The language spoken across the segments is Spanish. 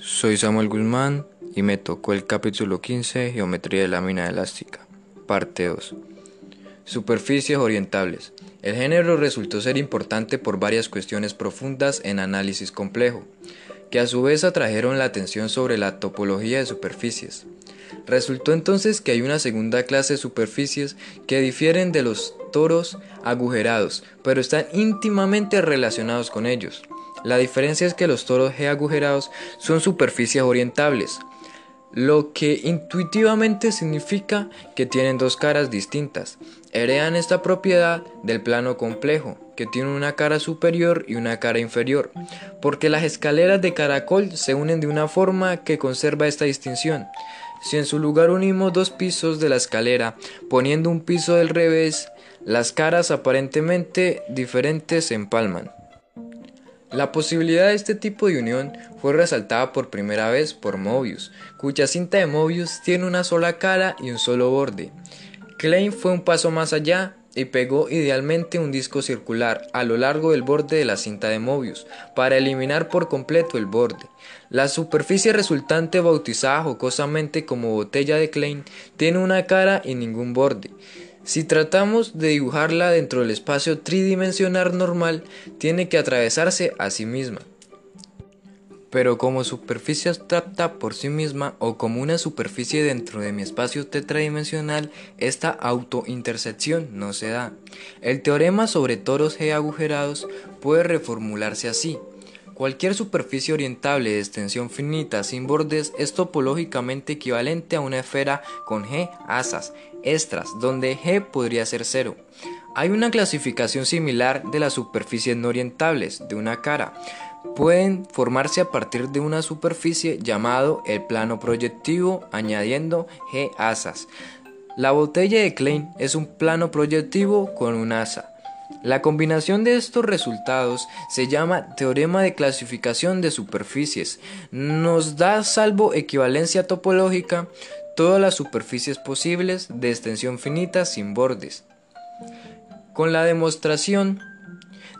Soy Samuel Guzmán y me tocó el capítulo 15, Geometría de lámina elástica, parte 2. Superficies orientables. El género resultó ser importante por varias cuestiones profundas en análisis complejo, que a su vez atrajeron la atención sobre la topología de superficies. Resultó entonces que hay una segunda clase de superficies que difieren de los toros agujerados, pero están íntimamente relacionados con ellos. La diferencia es que los toros G agujerados son superficies orientables, lo que intuitivamente significa que tienen dos caras distintas. Heredan esta propiedad del plano complejo, que tiene una cara superior y una cara inferior, porque las escaleras de caracol se unen de una forma que conserva esta distinción. Si en su lugar unimos dos pisos de la escalera, poniendo un piso del revés, las caras aparentemente diferentes se empalman. La posibilidad de este tipo de unión fue resaltada por primera vez por Mobius, cuya cinta de Mobius tiene una sola cara y un solo borde. Klein fue un paso más allá y pegó idealmente un disco circular a lo largo del borde de la cinta de Mobius para eliminar por completo el borde. La superficie resultante bautizada jocosamente como botella de Klein tiene una cara y ningún borde. Si tratamos de dibujarla dentro del espacio tridimensional normal, tiene que atravesarse a sí misma. Pero como superficie abstracta por sí misma o como una superficie dentro de mi espacio tetradimensional, esta autointersección no se da. El teorema sobre toros G agujerados puede reformularse así. Cualquier superficie orientable de extensión finita sin bordes es topológicamente equivalente a una esfera con G asas, extras, donde G podría ser cero. Hay una clasificación similar de las superficies no orientables de una cara. Pueden formarse a partir de una superficie llamado el plano proyectivo añadiendo G asas. La botella de Klein es un plano proyectivo con un asa. La combinación de estos resultados se llama teorema de clasificación de superficies. Nos da, salvo equivalencia topológica, todas las superficies posibles de extensión finita sin bordes. Con la demostración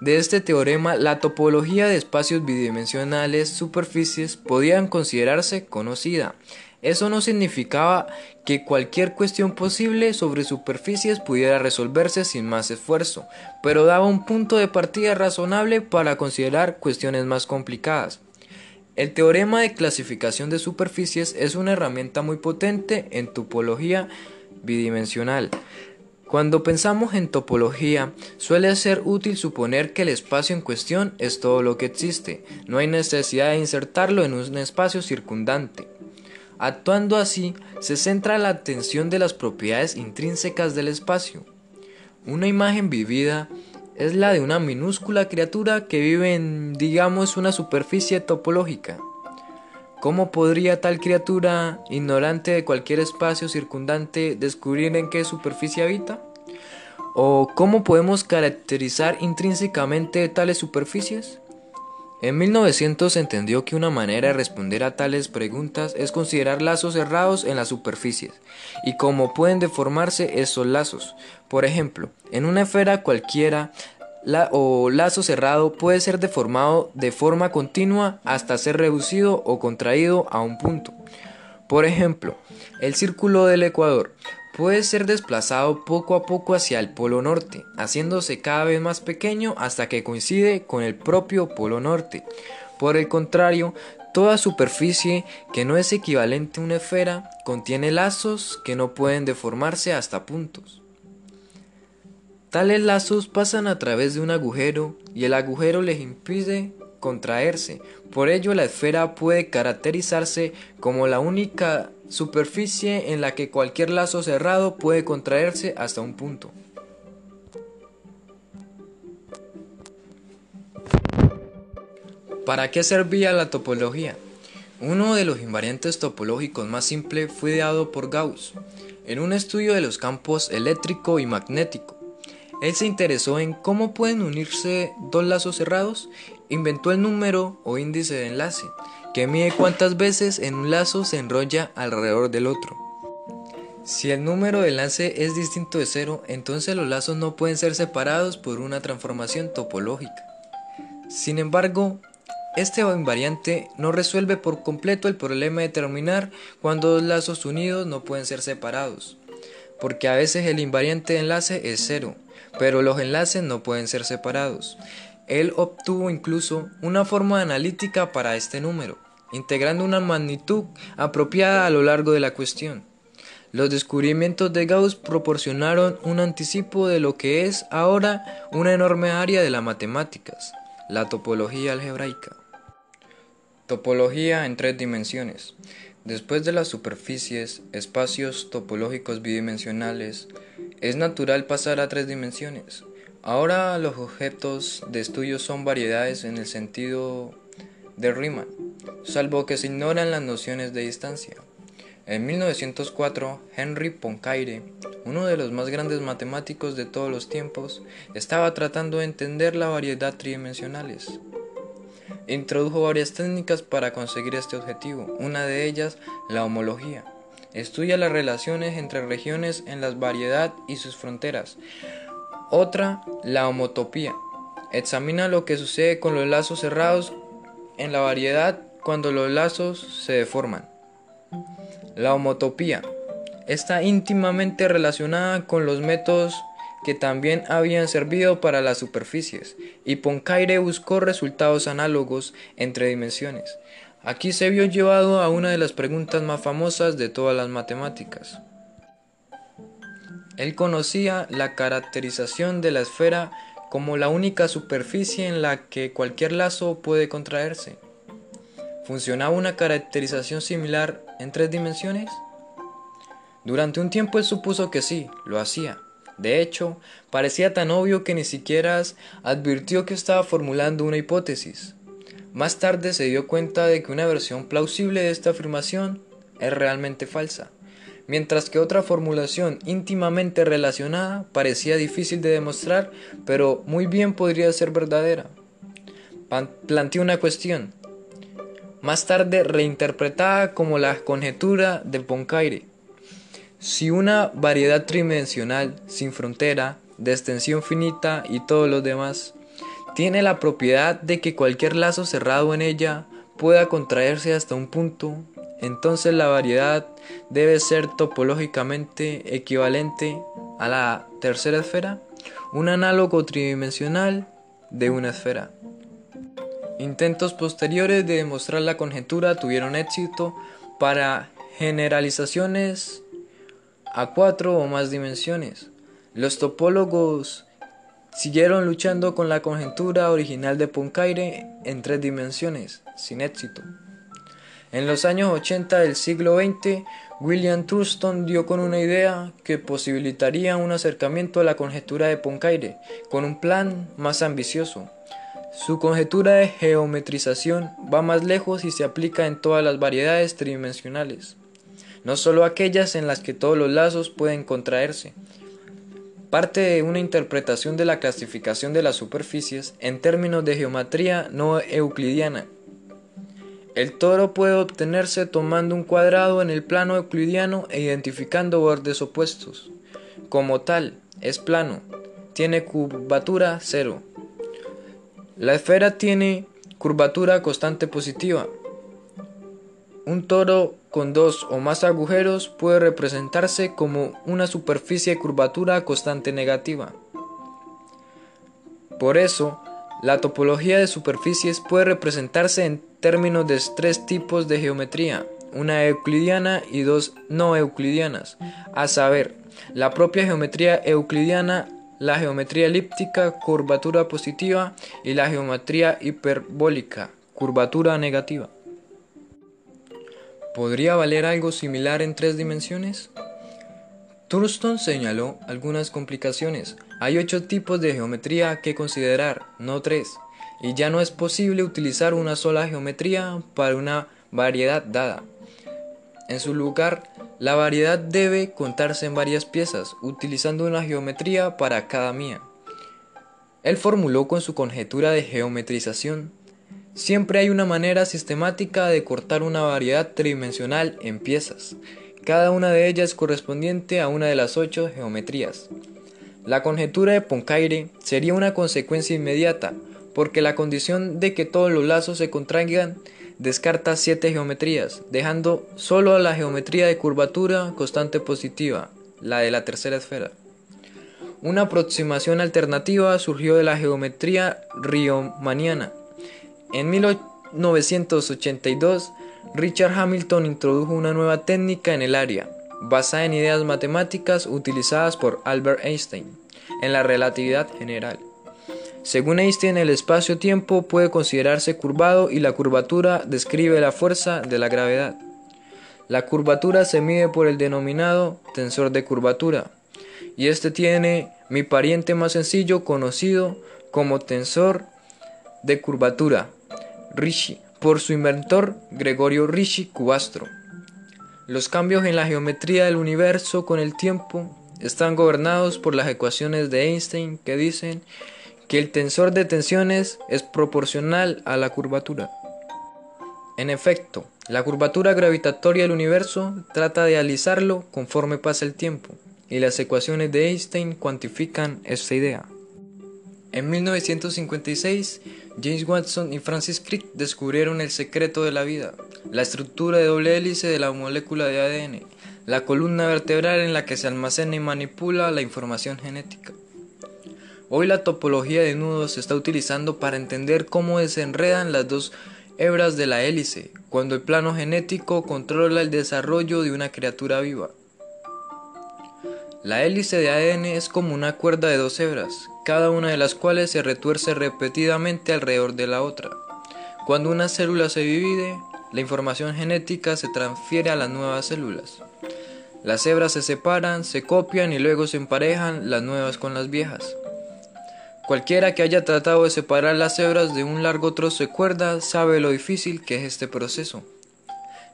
de este teorema, la topología de espacios bidimensionales superficies podían considerarse conocida. Eso no significaba que cualquier cuestión posible sobre superficies pudiera resolverse sin más esfuerzo, pero daba un punto de partida razonable para considerar cuestiones más complicadas. El teorema de clasificación de superficies es una herramienta muy potente en topología bidimensional. Cuando pensamos en topología, suele ser útil suponer que el espacio en cuestión es todo lo que existe, no hay necesidad de insertarlo en un espacio circundante. Actuando así, se centra la atención de las propiedades intrínsecas del espacio. Una imagen vivida es la de una minúscula criatura que vive en, digamos, una superficie topológica. ¿Cómo podría tal criatura, ignorante de cualquier espacio circundante, descubrir en qué superficie habita? ¿O cómo podemos caracterizar intrínsecamente tales superficies? En 1900 se entendió que una manera de responder a tales preguntas es considerar lazos cerrados en las superficies y cómo pueden deformarse esos lazos. Por ejemplo, en una esfera cualquiera o lazo cerrado puede ser deformado de forma continua hasta ser reducido o contraído a un punto. Por ejemplo, el círculo del ecuador puede ser desplazado poco a poco hacia el polo norte, haciéndose cada vez más pequeño hasta que coincide con el propio polo norte. Por el contrario, toda superficie que no es equivalente a una esfera contiene lazos que no pueden deformarse hasta puntos. Tales lazos pasan a través de un agujero y el agujero les impide contraerse. Por ello la esfera puede caracterizarse como la única superficie en la que cualquier lazo cerrado puede contraerse hasta un punto. ¿Para qué servía la topología? Uno de los invariantes topológicos más simples fue dado por Gauss en un estudio de los campos eléctrico y magnético. Él se interesó en cómo pueden unirse dos lazos cerrados, inventó el número o índice de enlace, que mide cuántas veces en un lazo se enrolla alrededor del otro. Si el número de enlace es distinto de cero, entonces los lazos no pueden ser separados por una transformación topológica. Sin embargo, Este invariante no resuelve por completo el problema de determinar cuando dos lazos unidos no pueden ser separados, porque a veces el invariante de enlace es cero, pero los enlaces no pueden ser separados. Él obtuvo incluso una forma analítica para este número, integrando una magnitud apropiada a lo largo de la cuestión. Los descubrimientos de Gauss proporcionaron un anticipo de lo que es ahora una enorme área de las matemáticas, la topología algebraica. Topología en tres dimensiones. Después de las superficies, espacios topológicos bidimensionales, es natural pasar a tres dimensiones. Ahora los objetos de estudio son variedades en el sentido de Riemann, salvo que se ignoran las nociones de distancia. En 1904, Henry Poincaré, uno de los más grandes matemáticos de todos los tiempos, estaba tratando de entender la variedad tridimensionales. Introdujo varias técnicas para conseguir este objetivo, una de ellas la homología. Estudia las relaciones entre regiones en la variedad y sus fronteras. Otra, la homotopía. Examina lo que sucede con los lazos cerrados en la variedad cuando los lazos se deforman. La homotopía está íntimamente relacionada con los métodos que también habían servido para las superficies, y Poincaré buscó resultados análogos entre dimensiones. Aquí se vio llevado a una de las preguntas más famosas de todas las matemáticas. Él conocía la caracterización de la esfera como la única superficie en la que cualquier lazo puede contraerse. ¿Funcionaba una caracterización similar en tres dimensiones? Durante un tiempo él supuso que sí, lo hacía, de hecho, parecía tan obvio que ni siquiera advirtió que estaba formulando una hipótesis. Más tarde se dio cuenta de que una versión plausible de esta afirmación es realmente falsa, mientras que otra formulación íntimamente relacionada parecía difícil de demostrar, pero muy bien podría ser verdadera. Planteó una cuestión, más tarde reinterpretada como la conjetura de Poincaré. Si una variedad tridimensional, sin frontera, de extensión finita y todo lo demás, tiene la propiedad de que cualquier lazo cerrado en ella pueda contraerse hasta un punto, entonces la variedad debe ser topológicamente equivalente a la tercera esfera, un análogo tridimensional de una esfera. Intentos posteriores de demostrar la conjetura tuvieron éxito para generalizaciones a cuatro o más dimensiones. Los topólogos siguieron luchando con la conjetura original de Poincaré en tres dimensiones, sin éxito. En los años 80 del siglo XX, William Thurston dio con una idea que posibilitaría un acercamiento a la conjetura de Poincaré, con un plan más ambicioso. Su conjetura de geometrización va más lejos y se aplica en todas las variedades tridimensionales no solo aquellas en las que todos los lazos pueden contraerse. Parte de una interpretación de la clasificación de las superficies en términos de geometría no euclidiana. El toro puede obtenerse tomando un cuadrado en el plano euclidiano e identificando bordes opuestos. Como tal, es plano, tiene curvatura cero. La esfera tiene curvatura constante positiva, un toro con dos o más agujeros puede representarse como una superficie de curvatura constante negativa. Por eso, la topología de superficies puede representarse en términos de tres tipos de geometría, una euclidiana y dos no euclidianas, a saber, la propia geometría euclidiana, la geometría elíptica, curvatura positiva, y la geometría hiperbólica, curvatura negativa. ¿Podría valer algo similar en tres dimensiones? Thurston señaló algunas complicaciones. Hay ocho tipos de geometría que considerar, no tres, y ya no es posible utilizar una sola geometría para una variedad dada. En su lugar, la variedad debe contarse en varias piezas, utilizando una geometría para cada mía. Él formuló con su conjetura de geometrización Siempre hay una manera sistemática de cortar una variedad tridimensional en piezas, cada una de ellas correspondiente a una de las ocho geometrías. La conjetura de Poincaré sería una consecuencia inmediata, porque la condición de que todos los lazos se contraigan descarta siete geometrías, dejando solo la geometría de curvatura constante positiva, la de la tercera esfera. Una aproximación alternativa surgió de la geometría riemanniana. En 1982, Richard Hamilton introdujo una nueva técnica en el área, basada en ideas matemáticas utilizadas por Albert Einstein en la relatividad general. Según Einstein, el espacio-tiempo puede considerarse curvado y la curvatura describe la fuerza de la gravedad. La curvatura se mide por el denominado tensor de curvatura, y este tiene mi pariente más sencillo conocido como tensor de curvatura, Ricci, por su inventor Gregorio Ricci Cubastro. Los cambios en la geometría del universo con el tiempo están gobernados por las ecuaciones de Einstein que dicen que el tensor de tensiones es proporcional a la curvatura. En efecto, la curvatura gravitatoria del universo trata de alisarlo conforme pasa el tiempo, y las ecuaciones de Einstein cuantifican esta idea. En 1956, James Watson y Francis Crick descubrieron el secreto de la vida, la estructura de doble hélice de la molécula de ADN, la columna vertebral en la que se almacena y manipula la información genética. Hoy la topología de nudos se está utilizando para entender cómo desenredan las dos hebras de la hélice, cuando el plano genético controla el desarrollo de una criatura viva. La hélice de ADN es como una cuerda de dos hebras, cada una de las cuales se retuerce repetidamente alrededor de la otra. Cuando una célula se divide, la información genética se transfiere a las nuevas células. Las hebras se separan, se copian y luego se emparejan las nuevas con las viejas. Cualquiera que haya tratado de separar las hebras de un largo trozo de cuerda sabe lo difícil que es este proceso.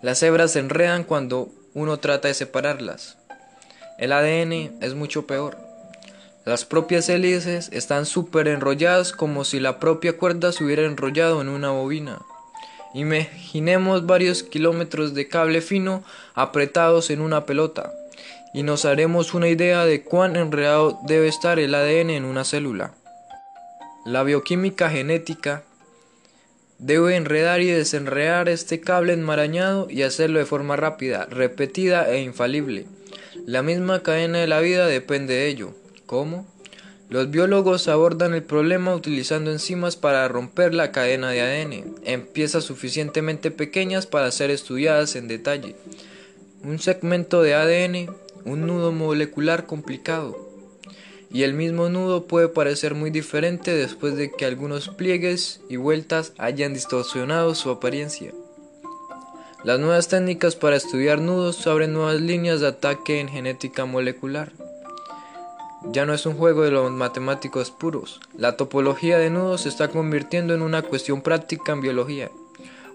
Las hebras se enredan cuando uno trata de separarlas. El ADN es mucho peor. Las propias hélices están súper enrolladas como si la propia cuerda se hubiera enrollado en una bobina. Imaginemos varios kilómetros de cable fino apretados en una pelota y nos haremos una idea de cuán enredado debe estar el ADN en una célula. La bioquímica genética debe enredar y desenredar este cable enmarañado y hacerlo de forma rápida, repetida e infalible. La misma cadena de la vida depende de ello. ¿Cómo? Los biólogos abordan el problema utilizando enzimas para romper la cadena de ADN en piezas suficientemente pequeñas para ser estudiadas en detalle. Un segmento de ADN, un nudo molecular complicado, y el mismo nudo puede parecer muy diferente después de que algunos pliegues y vueltas hayan distorsionado su apariencia. Las nuevas técnicas para estudiar nudos abren nuevas líneas de ataque en genética molecular. Ya no es un juego de los matemáticos puros. La topología de nudos se está convirtiendo en una cuestión práctica en biología.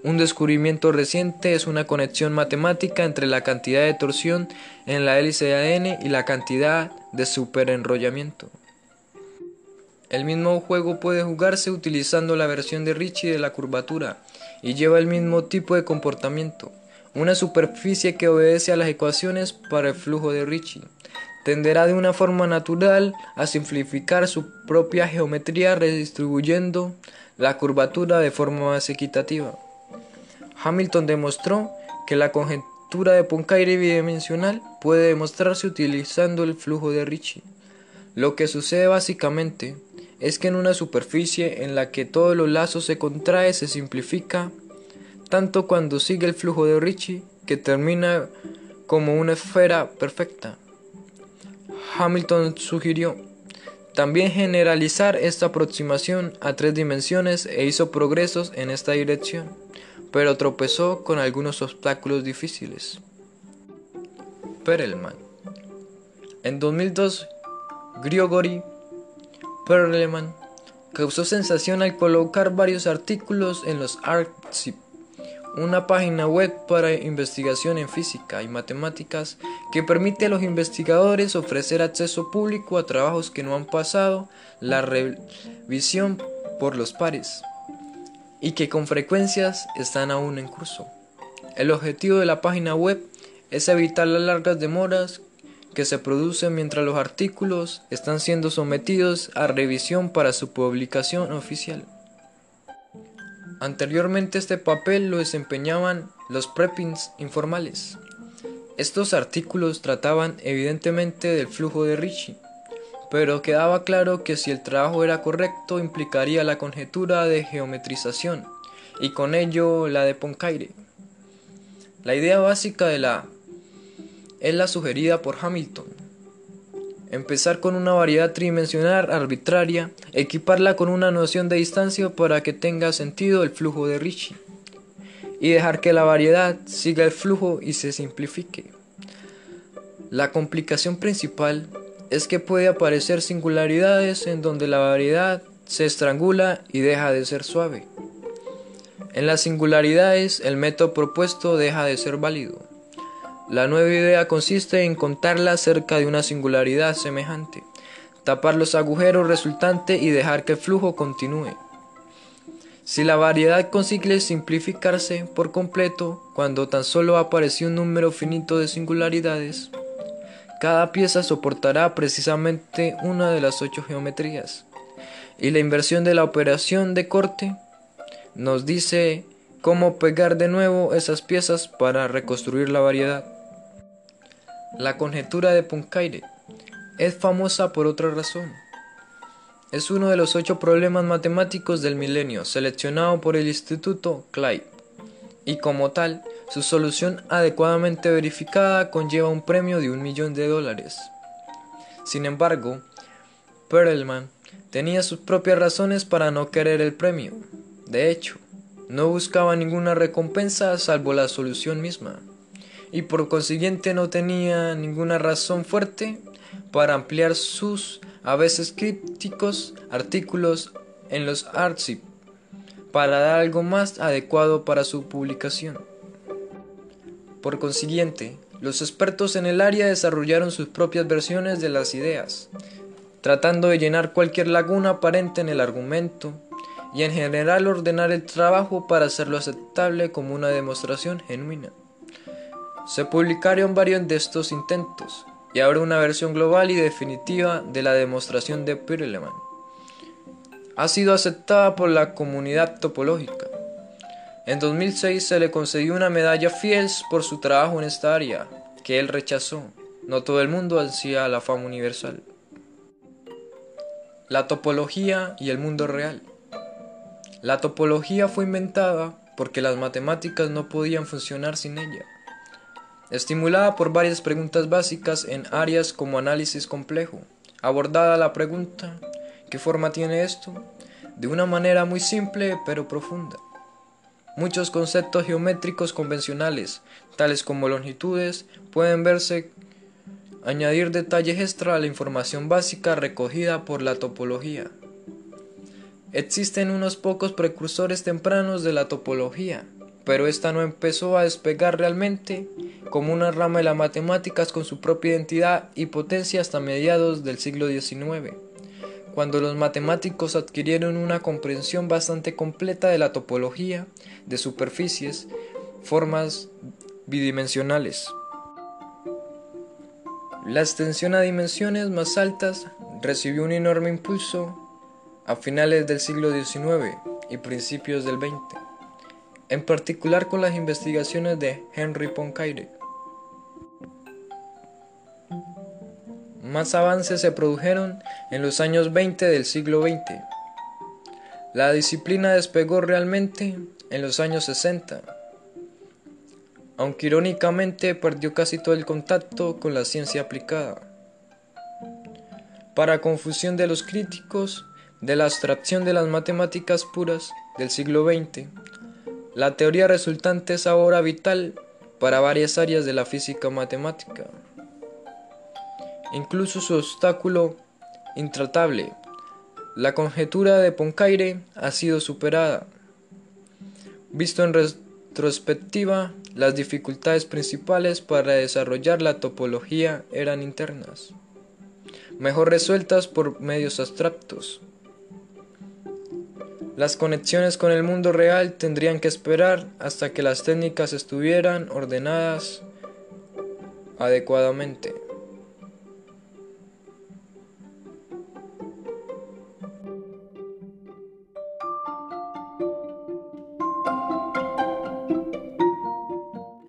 Un descubrimiento reciente es una conexión matemática entre la cantidad de torsión en la hélice de ADN y la cantidad de superenrollamiento. El mismo juego puede jugarse utilizando la versión de Ricci de la curvatura y lleva el mismo tipo de comportamiento, una superficie que obedece a las ecuaciones para el flujo de Ricci. Tenderá de una forma natural a simplificar su propia geometría redistribuyendo la curvatura de forma más equitativa. Hamilton demostró que la conjetura de Poincaré bidimensional puede demostrarse utilizando el flujo de Ricci. Lo que sucede básicamente es que en una superficie en la que todos los lazos se contrae se simplifica tanto cuando sigue el flujo de Ricci que termina como una esfera perfecta. Hamilton sugirió también generalizar esta aproximación a tres dimensiones e hizo progresos en esta dirección pero tropezó con algunos obstáculos difíciles. Perelman. En 2002, Grigory Perelman causó sensación al colocar varios artículos en los ArcZip, una página web para investigación en física y matemáticas que permite a los investigadores ofrecer acceso público a trabajos que no han pasado la revisión por los pares y que con frecuencias están aún en curso. El objetivo de la página web es evitar las largas demoras que se producen mientras los artículos están siendo sometidos a revisión para su publicación oficial. Anteriormente este papel lo desempeñaban los preppings informales. Estos artículos trataban evidentemente del flujo de Ricci, pero quedaba claro que si el trabajo era correcto implicaría la conjetura de geometrización y con ello la de Poincaré. La idea básica de la es la sugerida por Hamilton. Empezar con una variedad tridimensional arbitraria, equiparla con una noción de distancia para que tenga sentido el flujo de Ricci y dejar que la variedad siga el flujo y se simplifique. La complicación principal es que puede aparecer singularidades en donde la variedad se estrangula y deja de ser suave. En las singularidades el método propuesto deja de ser válido. La nueva idea consiste en contarla cerca de una singularidad semejante, tapar los agujeros resultantes y dejar que el flujo continúe. Si la variedad consigue simplificarse por completo cuando tan solo apareció un número finito de singularidades, cada pieza soportará precisamente una de las ocho geometrías. Y la inversión de la operación de corte nos dice cómo pegar de nuevo esas piezas para reconstruir la variedad. La conjetura de Poincaré es famosa por otra razón. Es uno de los ocho problemas matemáticos del milenio seleccionado por el Instituto Clyde, y como tal, su solución adecuadamente verificada conlleva un premio de un millón de dólares. Sin embargo, Perelman tenía sus propias razones para no querer el premio. De hecho, no buscaba ninguna recompensa salvo la solución misma, y por consiguiente no tenía ninguna razón fuerte para ampliar sus a veces crípticos artículos en los Artsip para dar algo más adecuado para su publicación. Por consiguiente, los expertos en el área desarrollaron sus propias versiones de las ideas, tratando de llenar cualquier laguna aparente en el argumento y en general ordenar el trabajo para hacerlo aceptable como una demostración genuina. Se publicaron varios de estos intentos, y ahora una versión global y definitiva de la demostración de Perelman. Ha sido aceptada por la comunidad topológica. En 2006 se le concedió una medalla Fields por su trabajo en esta área, que él rechazó. No todo el mundo ansía la fama universal. La topología y el mundo real. La topología fue inventada porque las matemáticas no podían funcionar sin ella estimulada por varias preguntas básicas en áreas como análisis complejo. Abordada la pregunta, ¿qué forma tiene esto? De una manera muy simple pero profunda. Muchos conceptos geométricos convencionales, tales como longitudes, pueden verse añadir detalles extra a la información básica recogida por la topología. Existen unos pocos precursores tempranos de la topología, pero esta no empezó a despegar realmente como una rama de las matemáticas con su propia identidad y potencia hasta mediados del siglo XIX, cuando los matemáticos adquirieron una comprensión bastante completa de la topología de superficies, formas bidimensionales. La extensión a dimensiones más altas recibió un enorme impulso a finales del siglo XIX y principios del XX, en particular con las investigaciones de Henry Poincaré. Más avances se produjeron en los años 20 del siglo XX. La disciplina despegó realmente en los años 60, aunque irónicamente perdió casi todo el contacto con la ciencia aplicada. Para confusión de los críticos de la abstracción de las matemáticas puras del siglo XX, la teoría resultante es ahora vital para varias áreas de la física matemática. Incluso su obstáculo intratable, la conjetura de Poincaré, ha sido superada. Visto en retrospectiva, las dificultades principales para desarrollar la topología eran internas, mejor resueltas por medios abstractos. Las conexiones con el mundo real tendrían que esperar hasta que las técnicas estuvieran ordenadas adecuadamente.